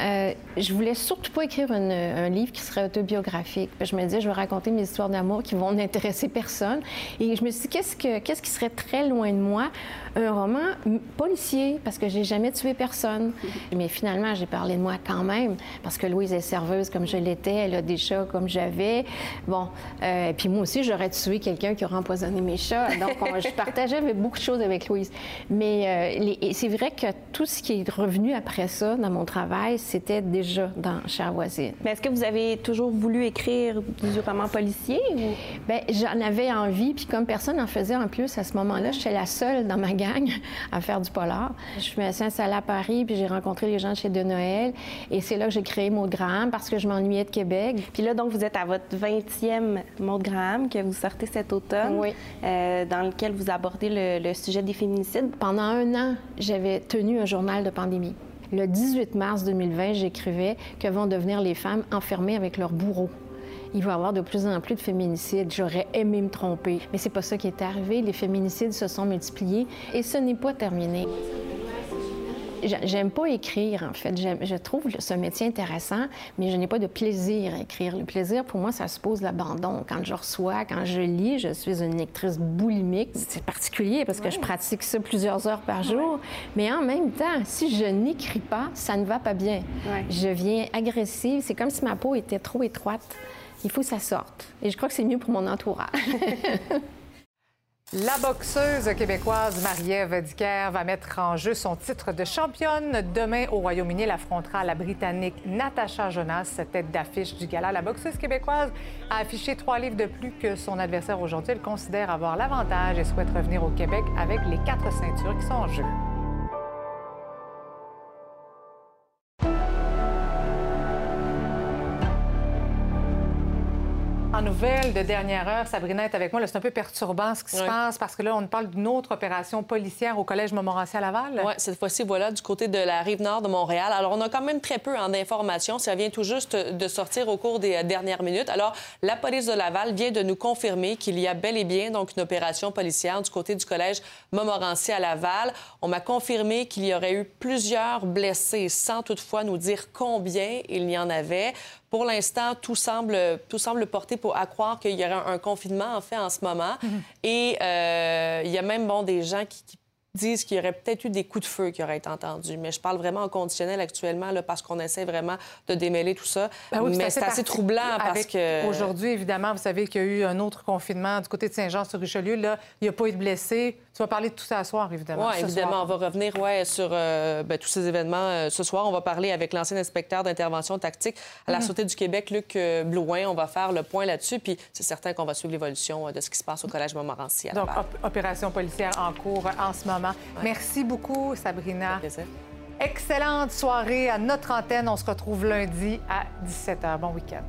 euh, je voulais surtout pas écrire un livre qui serait autobiographique. Je me disais, je vais raconter mes histoires d'amour qui vont n'intéresser personne. Et je me suis dit, qu'est-ce, que, qu'est-ce qui serait très loin de moi? Un roman policier, parce que j'ai jamais tué personne. Mais finalement, j'ai parlé de moi quand même, parce que Louise est serveuse comme je l'étais, elle a des chats comme j'avais. Bon, euh, puis moi aussi, j'aurais tué quelqu'un qui aurait empoisonné mes chats. Donc, je partageais beaucoup de choses avec Louise. Mais euh, c'est vrai que tout ce qui est revenu après ça dans mon travail, c'était déjà dans Chère voisine. Mais est-ce que vous avez toujours voulu écrire du roman policier? Ou... Bien, j'en avais envie, puis comme personne n'en faisait en plus à ce moment-là, j'étais la seule dans ma gang à faire du polar. Je me suis installée à Paris, puis j'ai rencontré les gens de chez De Noël, et c'est là que j'ai créé Maud Graham parce que je m'ennuyais de Québec. Puis là, donc, vous êtes à votre 20e Maud Graham que vous sortez cet automne, oui. Euh, dans lequel vous abordez le, le sujet des féminicides. Pendant un an, j'avais tenu un journal de pandémie. Le 18 mars 2020, j'écrivais que vont devenir les femmes enfermées avec leur bourreau. Il va y avoir de plus en plus de féminicides. J'aurais aimé me tromper, mais c'est pas ça qui est arrivé. Les féminicides se sont multipliés et ce n'est pas terminé. J'aime pas écrire, en fait. Je trouve ce métier intéressant, mais je n'ai pas de plaisir à écrire. Le plaisir, pour moi, ça suppose l'abandon. Quand je reçois, quand je lis, je suis une lectrice boulimique. C'est particulier parce que je pratique ça plusieurs heures par jour. Mais en même temps, si je n'écris pas, ça ne va pas bien. Je viens agressive. C'est comme si ma peau était trop étroite. Il faut que ça sorte. Et je crois que c'est mieux pour mon entourage. La boxeuse québécoise Marie-Ève Dicker va mettre en jeu son titre de championne. Demain, au Royaume-Uni, elle affrontera la Britannique Natasha Jonas, tête d'affiche du gala. La boxeuse québécoise a affiché trois livres de plus que son adversaire aujourd'hui. Elle considère avoir l'avantage et souhaite revenir au Québec avec les quatre ceintures qui sont en jeu. En nouvelle de dernière heure, Sabrina est avec moi. C'est un peu perturbant ce qui se passe parce que là, on parle d'une autre opération policière au Collège Montmorency à Laval. Oui, cette fois-ci, voilà, du côté de la rive nord de Montréal. Alors, on a quand même très peu hein, d'informations. Ça vient tout juste de sortir au cours des euh, dernières minutes. Alors, la police de Laval vient de nous confirmer qu'il y a bel et bien donc une opération policière du côté du Collège Montmorency à Laval. On m'a confirmé qu'il y aurait eu plusieurs blessés, sans toutefois nous dire combien il y en avait. Pour l'instant, tout semble, tout semble porter pour, à croire qu'il y aurait un, confinement, en fait, en ce moment. Mhm. Et euh, il y a même bon, des gens qui, disent qu'il y aurait peut-être eu des coups de feu qui auraient été entendus. Mais je parle vraiment en conditionnel actuellement là, parce qu'on essaie vraiment de démêler tout ça. Ben mais c'est assez, troublant parce que... Aujourd'hui, évidemment, vous savez qu'il y a eu un autre confinement du côté de Saint-Jean-sur-Richelieu. Là, il n'y a pas eu de blessés Tu vas parler de tout ça ce soir, évidemment. Oui, évidemment. On va revenir ouais, sur euh, ben, tous ces événements. Euh, ce soir, on va parler avec l'ancien inspecteur d'intervention tactique à la Mhm. Sûreté du Québec, Luc euh, Blouin. On va faire le point là-dessus. Puis c'est certain qu'on va suivre l'évolution de ce qui se passe au Collège Montmorency. à Donc, op- opération policière en cours en ce moment. Merci beaucoup, Sabrina. Excellente soirée à notre antenne. On se retrouve lundi à 17h. Bon week-end.